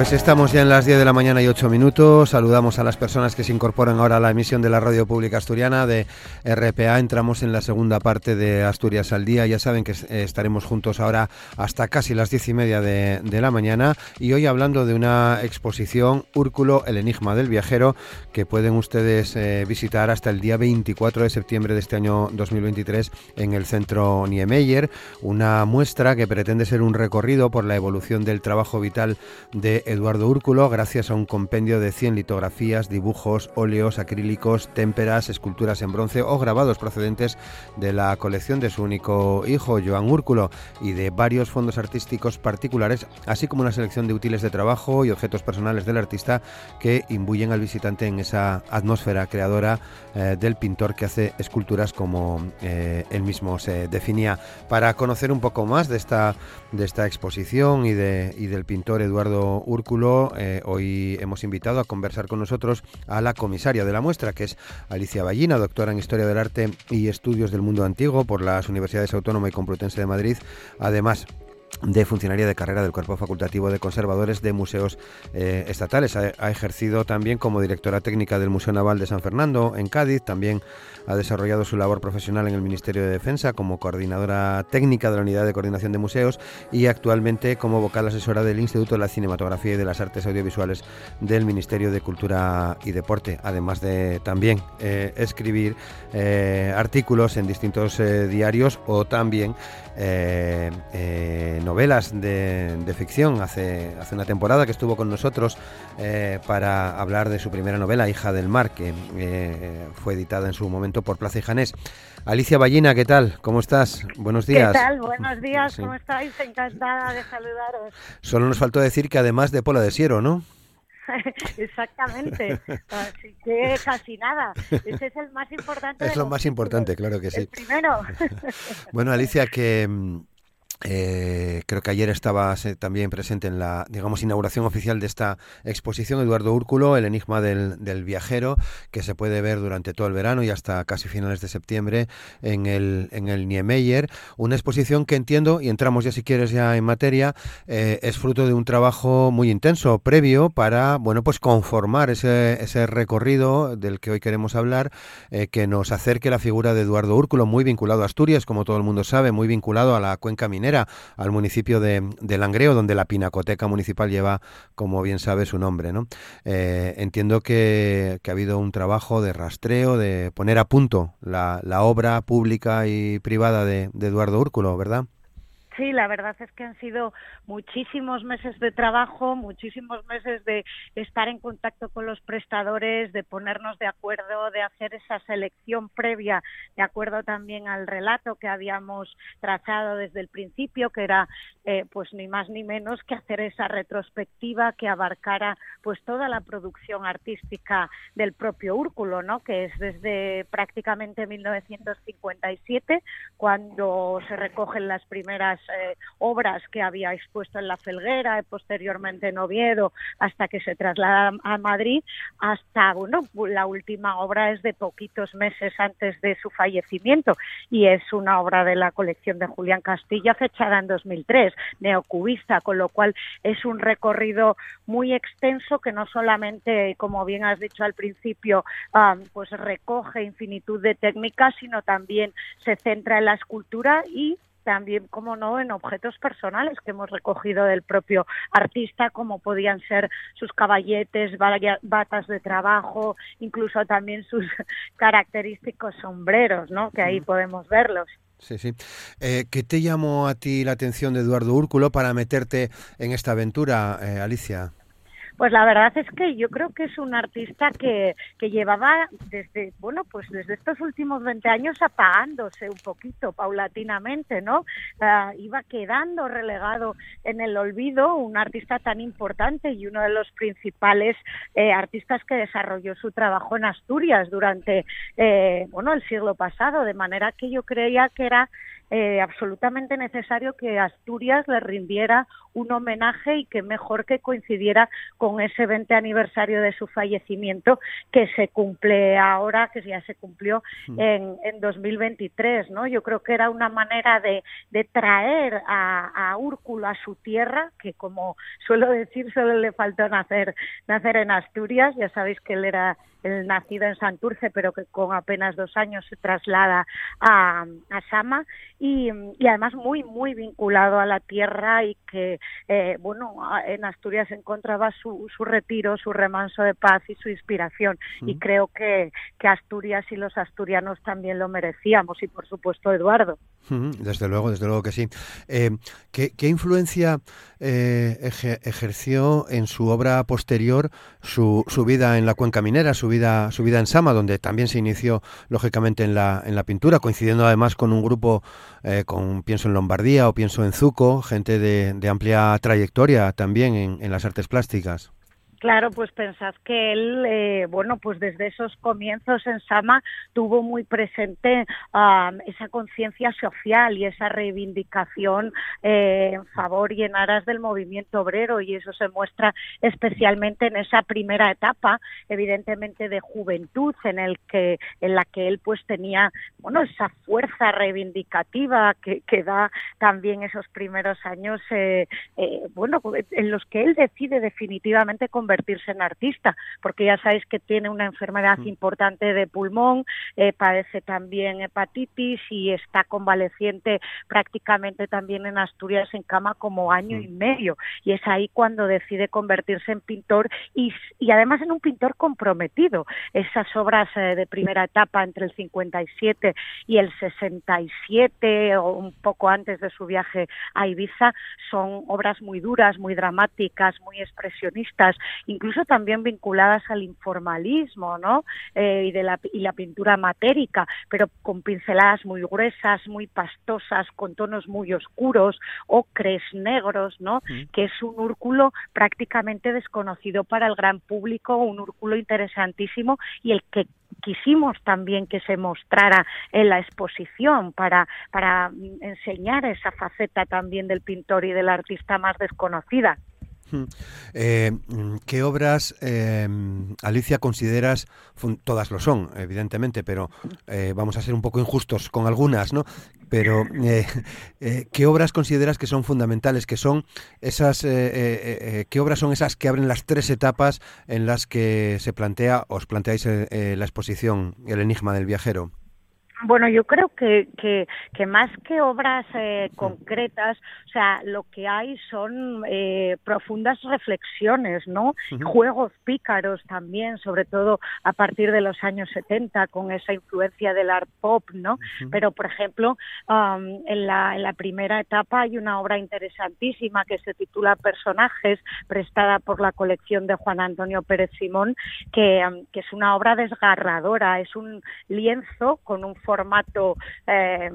Pues estamos ya en las 10 de la mañana y 8 minutos. Saludamos a las personas que se incorporan ahora a la emisión de la Radio Pública Asturiana de RPA. Entramos en la segunda parte de Asturias al Día. Ya saben que eh, estaremos juntos ahora hasta casi las 10 y media de, la mañana. Y hoy hablando de una exposición, Úrculo, el enigma del viajero, que pueden ustedes eh, visitar hasta el día 24 de septiembre de este año 2023 en el Centro Niemeyer. Una muestra que pretende ser un recorrido por la evolución del trabajo vital de Eduardo Úrculo gracias a un compendio de 100 litografías, dibujos, óleos, acrílicos, témperas, esculturas en bronce o grabados procedentes de la colección de su único hijo, Joan Úrculo, y de varios fondos artísticos particulares, así como una selección de útiles de trabajo y objetos personales del artista que imbuyen al visitante en esa atmósfera creadora eh, del pintor que hace esculturas como eh, él mismo se definía. Para conocer un poco más de esta, de esta exposición y, de, y del pintor Eduardo Úrculo, eh, hoy hemos invitado a conversar con nosotros a la comisaria de la muestra, que es Alicia Ballina, doctora en Historia del Arte y Estudios del Mundo Antiguo por las Universidades Autónoma y Complutense de Madrid. Además, de funcionaria de carrera del Cuerpo Facultativo de Conservadores de Museos eh, Estatales. Ha, ejercido también como directora técnica del Museo Naval de San Fernando en Cádiz. También ha desarrollado su labor profesional en el Ministerio de Defensa como coordinadora técnica de la Unidad de Coordinación de Museos y actualmente como vocal asesora del Instituto de la Cinematografía y de las Artes Audiovisuales del Ministerio de Cultura y Deporte, además de también eh, escribir eh, artículos en distintos diarios o también novelas de, ficción. Hace, hace una temporada que estuvo con nosotros para hablar de su primera novela, Hija del Mar, que fue editada en su momento por Plaza y Janés. Alicia Ballina, ¿qué tal? ¿Cómo estás? Buenos días. ¿Qué tal? Buenos días, ¿cómo estáis? Encantada de saludaros. Solo nos faltó decir que además de Pola de Siero, ¿no? Exactamente. Así que casi nada. Ese es el más importante. Es lo más importante, claro que sí. primero. bueno, Alicia, que mm, eh, creo que ayer estabas eh, también presente en la, digamos, inauguración oficial de esta exposición, Eduardo Úrculo, El Enigma del, del, Viajero, que se puede ver durante todo el verano y hasta casi finales de septiembre en el, en el Niemeyer. Una exposición que entiendo, y entramos ya si quieres ya en materia, eh, es fruto de un trabajo muy intenso previo para, bueno, pues conformar ese, ese recorrido del que hoy queremos hablar, que nos acerque la figura de Eduardo Úrculo, muy vinculado a Asturias, como todo el mundo sabe, muy vinculado a la cuenca minera al municipio de, Langreo, donde la Pinacoteca Municipal lleva, como bien sabe, su nombre. ¿no? Eh, entiendo que, ha habido un trabajo de rastreo, de poner a punto la, obra pública y privada de, de Eduardo Úrculo, ¿verdad? Sí, la verdad es que han sido muchísimos meses de trabajo, muchísimos meses de estar en contacto con los prestadores, de ponernos de acuerdo, de hacer esa selección previa, de acuerdo también al relato que habíamos trazado desde el principio, que era eh, pues ni más ni menos que hacer esa retrospectiva que abarcara pues toda la producción artística del propio Úrculo, ¿no? Que es desde prácticamente 1957 cuando se recogen las primeras eh, obras que había expuesto en La Felguera y posteriormente en Oviedo hasta que se traslada a Madrid, hasta, bueno, la última obra es de poquitos meses antes de su fallecimiento y es una obra de la colección de Julián Castilla fechada en 2003, neocubista, con lo cual es un recorrido muy extenso que no solamente, como bien has dicho al principio, pues recoge infinitud de técnicas, sino también se centra en la escultura y también, como no, en objetos personales que hemos recogido del propio artista, como podían ser sus caballetes, batas de trabajo, incluso también sus característicos sombreros, ¿no? Que ahí podemos verlos. Sí, sí. Eh, ¿Qué te llamó a ti la atención de Eduardo Úrculo para meterte en esta aventura, eh, Alicia? Pues la verdad es que yo creo que es un artista que, que llevaba desde, bueno, pues desde estos últimos 20 años apagándose un poquito paulatinamente, ¿no? Uh, iba quedando relegado en el olvido un artista tan importante y uno de los principales eh, artistas que desarrolló su trabajo en Asturias durante, eh, bueno, el siglo pasado, de manera que yo creía que era eh, absolutamente necesario que Asturias le rindiera un homenaje y que mejor que coincidiera con ese 20 aniversario de su fallecimiento que se cumple ahora, que ya se cumplió mm. en, en 2023, ¿no? Yo creo que era una manera de, de traer a, a Úrculo a su tierra, que como suelo decir, solo le faltó nacer, nacer en Asturias, ya sabéis que él era nacido en Santurce, pero que con apenas dos años se traslada a, a Sama y, y, además muy, muy vinculado a la tierra y que, eh, bueno, en Asturias encontraba su, su retiro, su remanso de paz y su inspiración. Y creo que, que Asturias y los asturianos también lo merecíamos y, por supuesto, Eduardo. Desde luego, desde luego que sí. Eh, ¿qué, ¿qué, influencia eh, ejerció en su obra posterior su, su, vida en la cuenca minera, su vida, su vida en Sama, donde también se inició lógicamente en la, en la pintura, coincidiendo además con un grupo, eh, con pienso en Lombardía o pienso en Zuco, gente de, de amplia trayectoria también en, en las artes plásticas? Claro, pues pensad que él, eh, bueno, pues desde esos comienzos en Sama tuvo muy presente uh, esa conciencia social y esa reivindicación eh, en favor y en aras del movimiento obrero y eso se muestra especialmente en esa primera etapa, evidentemente de juventud, en el que en la que él pues tenía, bueno, esa fuerza reivindicativa que, da también esos primeros años, eh, eh, bueno, en los que él decide definitivamente convertirse convertirse en artista, porque ya sabéis que tiene una enfermedad mm. importante de pulmón, eh, padece también hepatitis y está convaleciente prácticamente también en Asturias en cama como año mm. y medio. Y es ahí cuando decide convertirse en pintor y, y además en un pintor comprometido. Esas obras eh, de primera etapa entre el 57 y el 67 o un poco antes de su viaje a Ibiza son obras muy duras, muy dramáticas, muy expresionistas incluso también vinculadas al informalismo, ¿no? Eh, y de la y la pintura matérica, pero con pinceladas muy gruesas, muy pastosas, con tonos muy oscuros, ocres, negros, ¿no? Mm. Que es un úrculo prácticamente desconocido para el gran público, un úrculo interesantísimo y el que quisimos también que se mostrara en la exposición para, para enseñar esa faceta también del pintor y del artista más desconocida. Eh, ¿Qué obras, eh, Alicia, consideras, todas lo son, evidentemente, pero eh, vamos a ser un poco injustos con algunas, ¿no? Pero, eh, ¿qué obras consideras que son fundamentales? Que son esas, ¿Qué obras son esas que abren las tres etapas en las que se plantea, os planteáis la exposición, el enigma del viajero? Bueno, yo creo que, que, que más que obras eh, concretas, o sea, lo que hay son eh, profundas reflexiones, ¿no? Uh -huh. Juegos pícaros también, sobre todo a partir de los años 70, con esa influencia del art pop, ¿no? Uh -huh. Pero, por ejemplo, um, en, la, en la primera etapa hay una obra interesantísima que se titula Personajes, prestada por la colección de Juan Antonio Pérez Simón, que, um, que es una obra desgarradora, es un lienzo con un formato eh,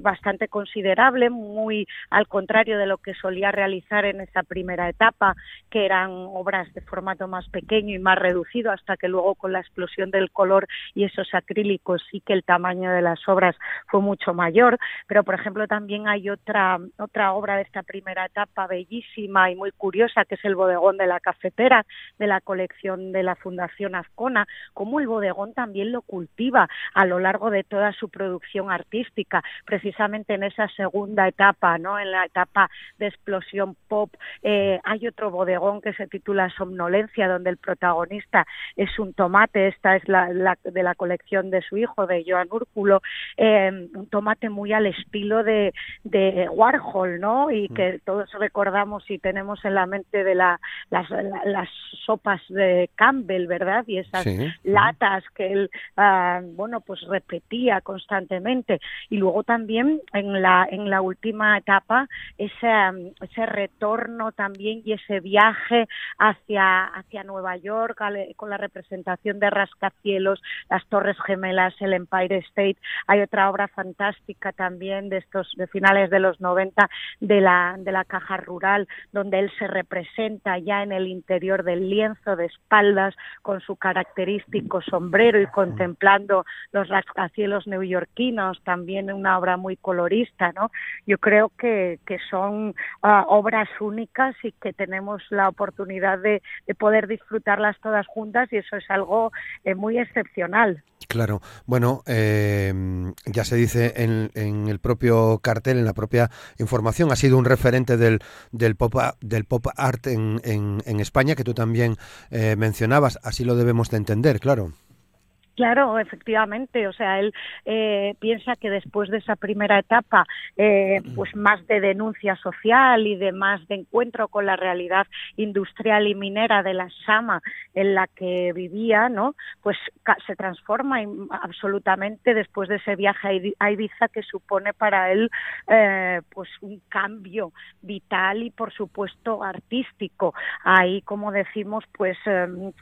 bastante considerable, muy al contrario de lo que solía realizar en esa primera etapa, que eran obras de formato más pequeño y más reducido, hasta que luego con la explosión del color y esos acrílicos sí que el tamaño de las obras fue mucho mayor. Pero, por ejemplo, también hay otra, otra obra de esta primera etapa bellísima y muy curiosa, que es el bodegón de la cafetera de la colección de la Fundación Azcona, como el bodegón también lo cultiva a lo largo de toda su producción artística, precisamente en esa segunda etapa, ¿no? En la etapa de explosión pop, eh, hay otro bodegón que se titula Somnolencia, donde el protagonista es un tomate, esta es la, la de la colección de su hijo, de Joan Úrculo, eh, un tomate muy al estilo de, de Warhol, ¿no? Y que todos recordamos y tenemos en la mente de la, las, la, las sopas de Campbell, ¿verdad? Y esas sí. latas que él, uh, bueno, pues repetía cambia constantemente. Y luego también en la, en la última etapa ese, ese retorno también y ese viaje hacia, hacia Nueva York con la representación de rascacielos, las Torres Gemelas, el Empire State. Hay otra obra fantástica también de estos de finales de los 90 de la, de la caja rural, donde él se representa ya en el interior del lienzo de espaldas con su característico sombrero y contemplando los rascacielos neoyorquinos, también una obra muy colorista, ¿no? Yo creo que, que son ah, obras únicas y que tenemos la oportunidad de, poder disfrutarlas todas juntas y eso es algo eh, muy excepcional. Claro, bueno, eh, ya se dice en, en, el propio cartel, en la propia información, ha sido un referente del, del, pop, del pop art en, en, en España, que tú también eh, mencionabas, así lo debemos de entender, claro. Claro, efectivamente. O sea, él eh, piensa que después de esa primera etapa, eh, pues más de denuncia social y de más de encuentro con la realidad industrial y minera de la Sama en la que vivía, ¿no? Pues se transforma absolutamente después de ese viaje a Ibiza que supone para él, eh, pues un cambio vital y, por supuesto, artístico. Ahí, como decimos, pues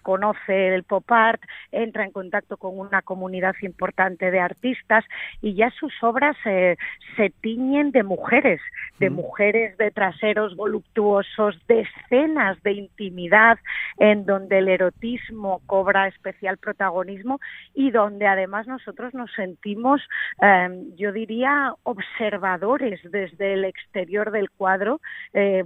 conoce el pop art, entra en contacto con una comunidad importante de artistas y ya sus obras se tiñen de mujeres, de mujeres de traseros voluptuosos, de escenas de intimidad en donde el erotismo cobra especial protagonismo y donde además nosotros nos sentimos, em, yo diría, observadores desde el exterior del cuadro, eh,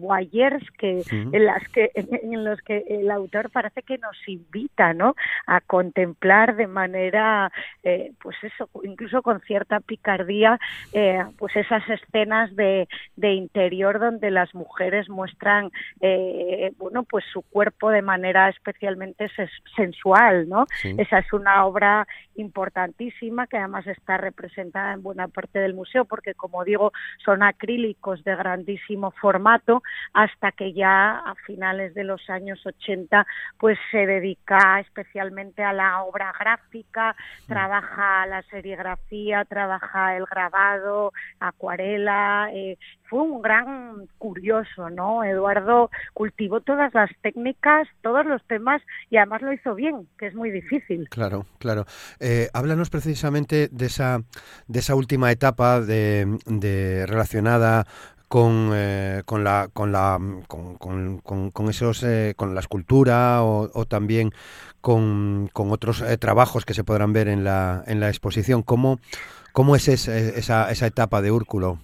que, en, las que en los que el autor parece que nos invita ¿no? a contemplar de manera manera, eh, pues eso, incluso con cierta picardía, eh, pues esas escenas de, de, interior donde las mujeres muestran, eh, bueno, pues su cuerpo de manera especialmente sensual, ¿no? Esa es una obra importantísima que además está representada en buena parte del museo porque, como digo, son acrílicos de grandísimo formato hasta que ya a finales de los años 80 pues se dedica especialmente a la obra gráfica trabaja la serigrafía, trabaja el grabado, acuarela, eh, fue un gran curioso, ¿no? Eduardo cultivó todas las técnicas, todos los temas y además lo hizo bien, que es muy difícil. Claro, claro. Eh, háblanos precisamente de esa, de esa última etapa de, de relacionada con, eh, con la con la con, con, con, esos eh, con la escultura o, también con, otros eh, trabajos que se podrán ver en la en la exposición cómo cómo es esa, esa etapa de Úrculo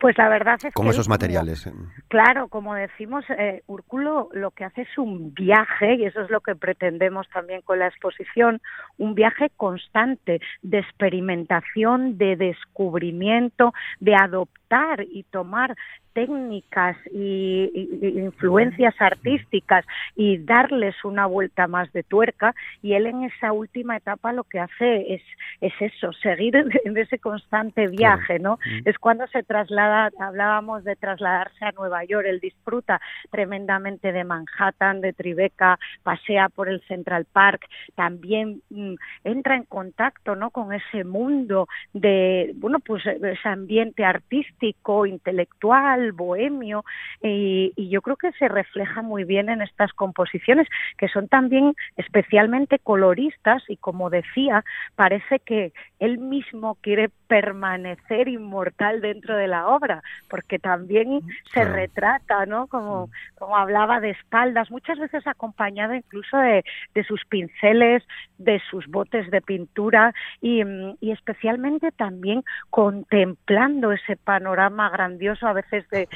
pues la verdad es con esos materiales. claro, como decimos, eh, Úrculo lo que hace es un viaje, y eso es lo que pretendemos también con la exposición, un viaje constante de experimentación, de descubrimiento, de adoptar y tomar técnicas y, influencias artísticas y darles una vuelta más de tuerca y él en esa última etapa lo que hace es, es eso, seguir en ese constante viaje, ¿no? Mm. Es cuando se traslada, hablábamos de trasladarse a Nueva York, él disfruta tremendamente de Manhattan, de Tribeca, pasea por el Central Park, también mm, entra en contacto, ¿no? Con ese mundo de, bueno, pues ese ambiente artístico, intelectual, bohemio, y, yo creo que se refleja muy bien en estas composiciones, que son también especialmente coloristas y como decía, parece que él mismo quiere permanecer inmortal dentro de la obra, porque también se retrata, ¿no? Como, como hablaba de espaldas, muchas veces acompañado incluso de, de sus pinceles, de sus botes de pintura y, y especialmente también contemplando ese panorama grandioso a veces de,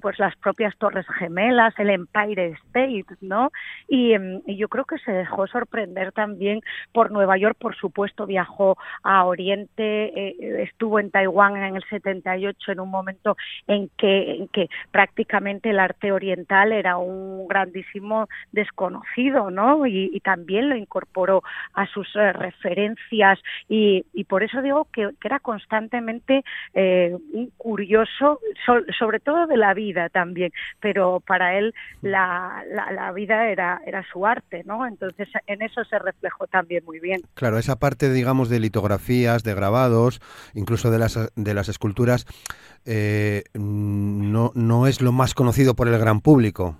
pues las propias Torres Gemelas, el Empire State, ¿no? Em, y, yo creo que se dejó sorprender también por Nueva York, por supuesto, viajó a Oriente, eh, estuvo en Taiwán en el 78 en un momento en que, en que prácticamente el arte oriental era un grandísimo desconocido, ¿no? Y, también lo incorporó a sus eh, referencias y, por eso digo que, era constantemente eh, un curioso, sobre sobre todo de la vida también, pero para él la, la, vida era, era su arte, ¿no? Entonces en eso se reflejó también muy bien. Claro, esa parte, digamos, de litografías, de grabados, incluso de las, de las esculturas, eh, no, no es lo más conocido por el gran público.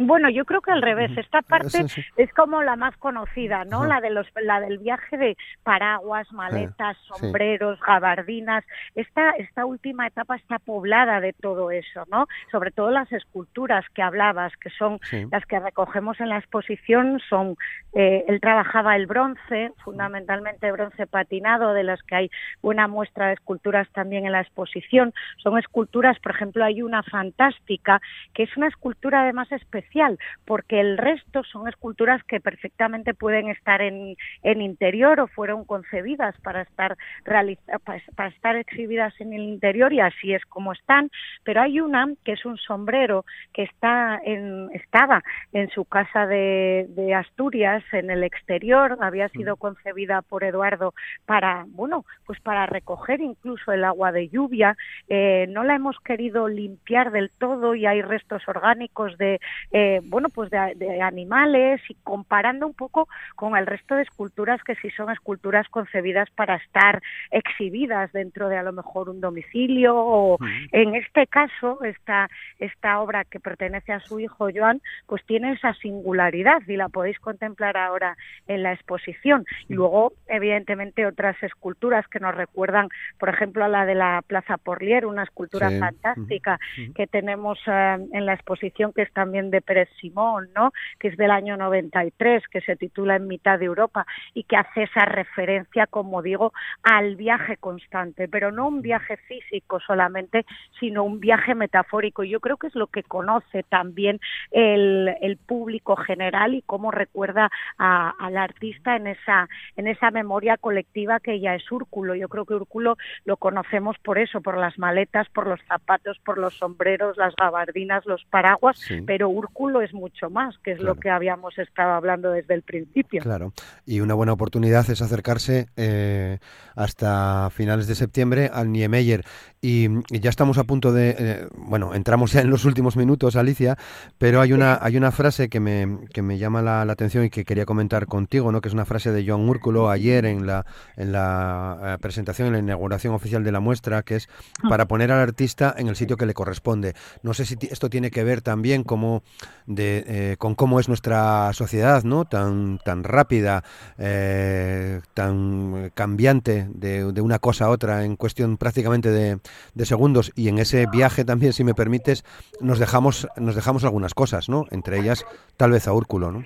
Bueno, yo creo que al revés. Esta parte es como la más conocida, ¿no? La de los, la del viaje de paraguas, maletas, sombreros, gabardinas. Esta, esta última etapa está poblada de todo eso, ¿no? Sobre todo las esculturas que hablabas, que son las que recogemos en la exposición, son eh, él trabajaba el bronce, fundamentalmente bronce patinado, de las que hay una muestra de esculturas también en la exposición. Son esculturas, por ejemplo, hay una fantástica que es una escultura además especial porque el resto son esculturas que perfectamente pueden estar en, en interior o fueron concebidas para estar, para, estar exhibidas en el interior y así es como están, pero hay una que es un sombrero que está en, estaba en su casa de, de Asturias, en el exterior, había sido mm. concebida por Eduardo para, bueno, pues para recoger incluso el agua de lluvia, eh, no la hemos querido limpiar del todo y hay restos orgánicos de eh, bueno, pues de, animales y comparando un poco con el resto de esculturas que sí son esculturas concebidas para estar exhibidas dentro de a lo mejor un domicilio o en este caso esta esta obra que pertenece a su hijo Joan pues tiene esa singularidad y la podéis contemplar ahora en la exposición. Y luego evidentemente otras esculturas que nos recuerdan por ejemplo a la de la Plaza Porlier una escultura fantástica que tenemos eh, en la exposición que es también de Pérez Simón, ¿no? que es del año 93, que se titula En mitad de Europa y que hace esa referencia, como digo, al viaje constante, pero no un viaje físico solamente, sino un viaje metafórico. Yo creo que es lo que conoce también el, el público general y cómo recuerda al artista en esa, en esa memoria colectiva que ya es Úrculo. Yo creo que Úrculo lo conocemos por eso, por las maletas, por los zapatos, por los sombreros, las gabardinas, los paraguas, pero Úrculo es mucho más, que es lo que habíamos estado hablando desde el principio. Claro, y una buena oportunidad es acercarse eh, hasta finales de septiembre al Niemeyer. Y, ya estamos a punto de, eh, bueno, entramos ya en los últimos minutos, Alicia, pero hay una, hay una frase que me, que me llama la, atención y que quería comentar contigo, ¿no? que es una frase de John Úrculo ayer en la, en la eh, presentación, en la inauguración oficial de la muestra, que es ah. para poner al artista en el sitio que le corresponde. No sé si esto tiene que ver también como de, eh, con cómo es nuestra sociedad, ¿no? Tan, tan rápida, eh, tan cambiante de, de, una cosa a otra en cuestión prácticamente de, de, segundos. Y en ese viaje también, si me permites, nos dejamos, nos dejamos algunas cosas, ¿no? Entre ellas, tal vez a Úrculo, ¿no?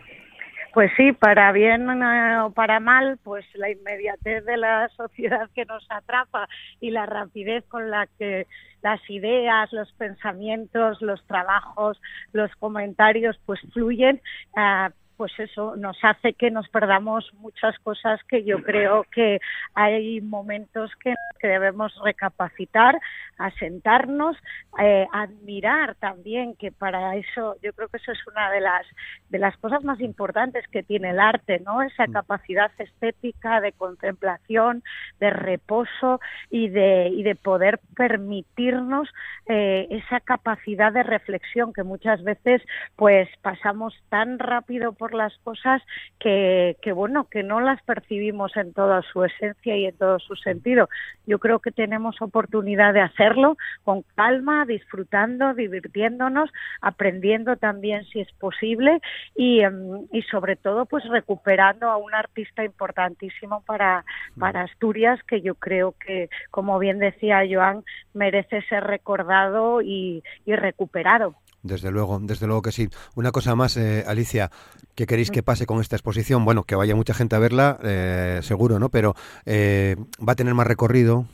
Pues sí, para bien eh, o para mal, pues la inmediatez de la sociedad que nos atrapa y la rapidez con la que las ideas, los pensamientos, los trabajos, los comentarios, pues fluyen, ah, pues eso nos hace que nos perdamos muchas cosas que yo creo que hay momentos que, debemos recapacitar, asentarnos, eh, admirar también que para eso yo creo que eso es una de las de las cosas más importantes que tiene el arte, ¿no? Esa mm. capacidad estética de contemplación, de reposo y de y de poder permitirnos eh, esa capacidad de reflexión que muchas veces pues pasamos tan rápido por las cosas que, que, bueno, que no las percibimos en toda su esencia y en todo su sentido. Yo creo que tenemos oportunidad de hacerlo con calma, disfrutando, divirtiéndonos, aprendiendo también si es posible y, em, sobre todo pues recuperando a un artista importantísimo para, para Asturias que yo creo que, como bien decía Joan, merece ser recordado y recuperado. Desde luego, desde luego que sí. Una cosa más, eh, Alicia, ¿qué queréis que pase con esta exposición? Bueno, que vaya mucha gente a verla, eh, seguro, ¿no? Pero eh, va a tener más recorrido.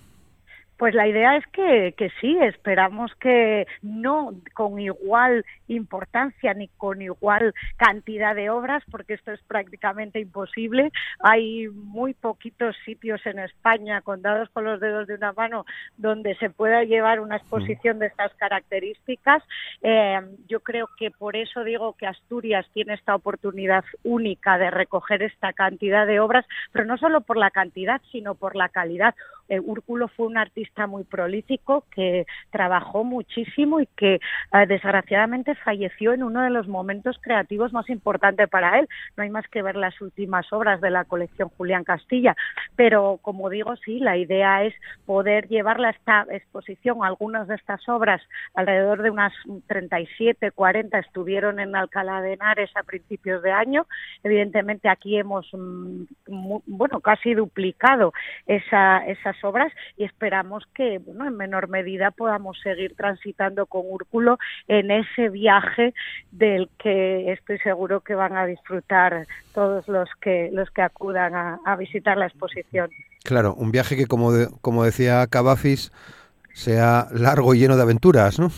Pues la idea es que, que sí, esperamos que no con igual importancia ni con igual cantidad de obras, porque esto es prácticamente imposible. Hay muy poquitos sitios en España, contados con los dedos de una mano, donde se pueda llevar una exposición de estas características. Eh, yo creo que por eso digo que Asturias tiene esta oportunidad única de recoger esta cantidad de obras, pero no solo por la cantidad, sino por la calidad eh, Úrculo fue un artista muy prolífico que trabajó muchísimo y que eh, desgraciadamente falleció en uno de los momentos creativos más importantes para él. No hay más que ver las últimas obras de la colección Julián Castilla, pero como digo, sí, la idea es poder llevarla a esta exposición. Algunas de estas obras, alrededor de unas 37, 40, estuvieron en Alcalá de Henares a principios de año. Evidentemente aquí hemos, mm, bueno, casi duplicado esa, esas obras y esperamos que, bueno, en menor medida podamos seguir transitando con Úrculo en ese viaje del que estoy seguro que van a disfrutar todos los que los que acudan a, visitar la exposición. Claro, un viaje que como como decía Cavafis sea largo y lleno de aventuras, ¿no?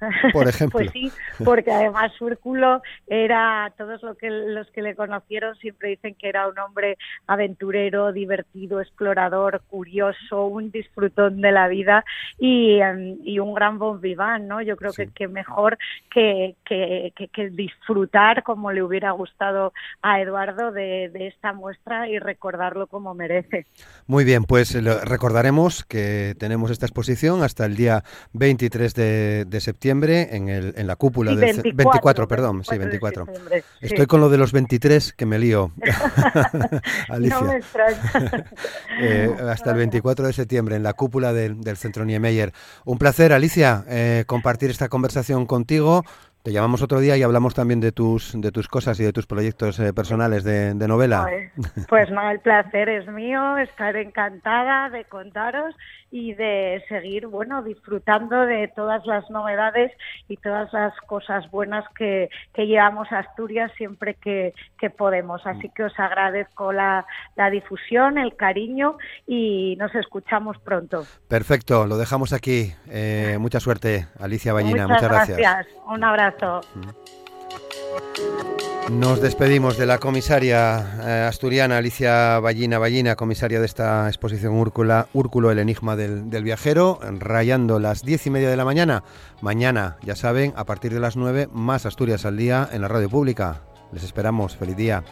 por ejemplo. pues sí, porque además Úrculo era, todos lo que, los que le conocieron siempre dicen que era un hombre aventurero, divertido, explorador, curioso, un disfrutón de la vida y, em, y un gran bon vivant, ¿no? Yo creo que, que mejor que, que, que, disfrutar como le hubiera gustado a Eduardo de, de esta muestra y recordarlo como merece. Muy bien, pues recordaremos que tenemos esta exposición hasta el día 23 de, de septiembre en, el, en la cúpula del 24, perdón, sí, 24. Estoy con lo de los 23 que me lío. Alicia. No me eh, hasta el 24 de septiembre en la cúpula del, del Centro Niemeyer. Un placer, Alicia, eh, compartir esta conversación contigo. Te llamamos otro día y hablamos también de tus de tus cosas y de tus proyectos eh, personales de, novela. Pues, pues, no, el placer es mío, estar encantada de contaros y de seguir, bueno, disfrutando de todas las novedades y todas las cosas buenas que, que llevamos a Asturias siempre que, que podemos. Así que os agradezco la, la difusión, el cariño y nos escuchamos pronto. Perfecto, lo dejamos aquí. Eh, mucha suerte, Alicia Ballina. Muchas, gracias. gracias. Un abrazo. Nos despedimos de la comisaria eh, asturiana Alicia Ballina Ballina, comisaria de esta exposición Úrcula, Úrculo, el enigma del, del, viajero, rayando las diez y media de la mañana. Mañana, ya saben, a partir de las nueve, más Asturias al día en la radio pública. Les esperamos. Feliz día.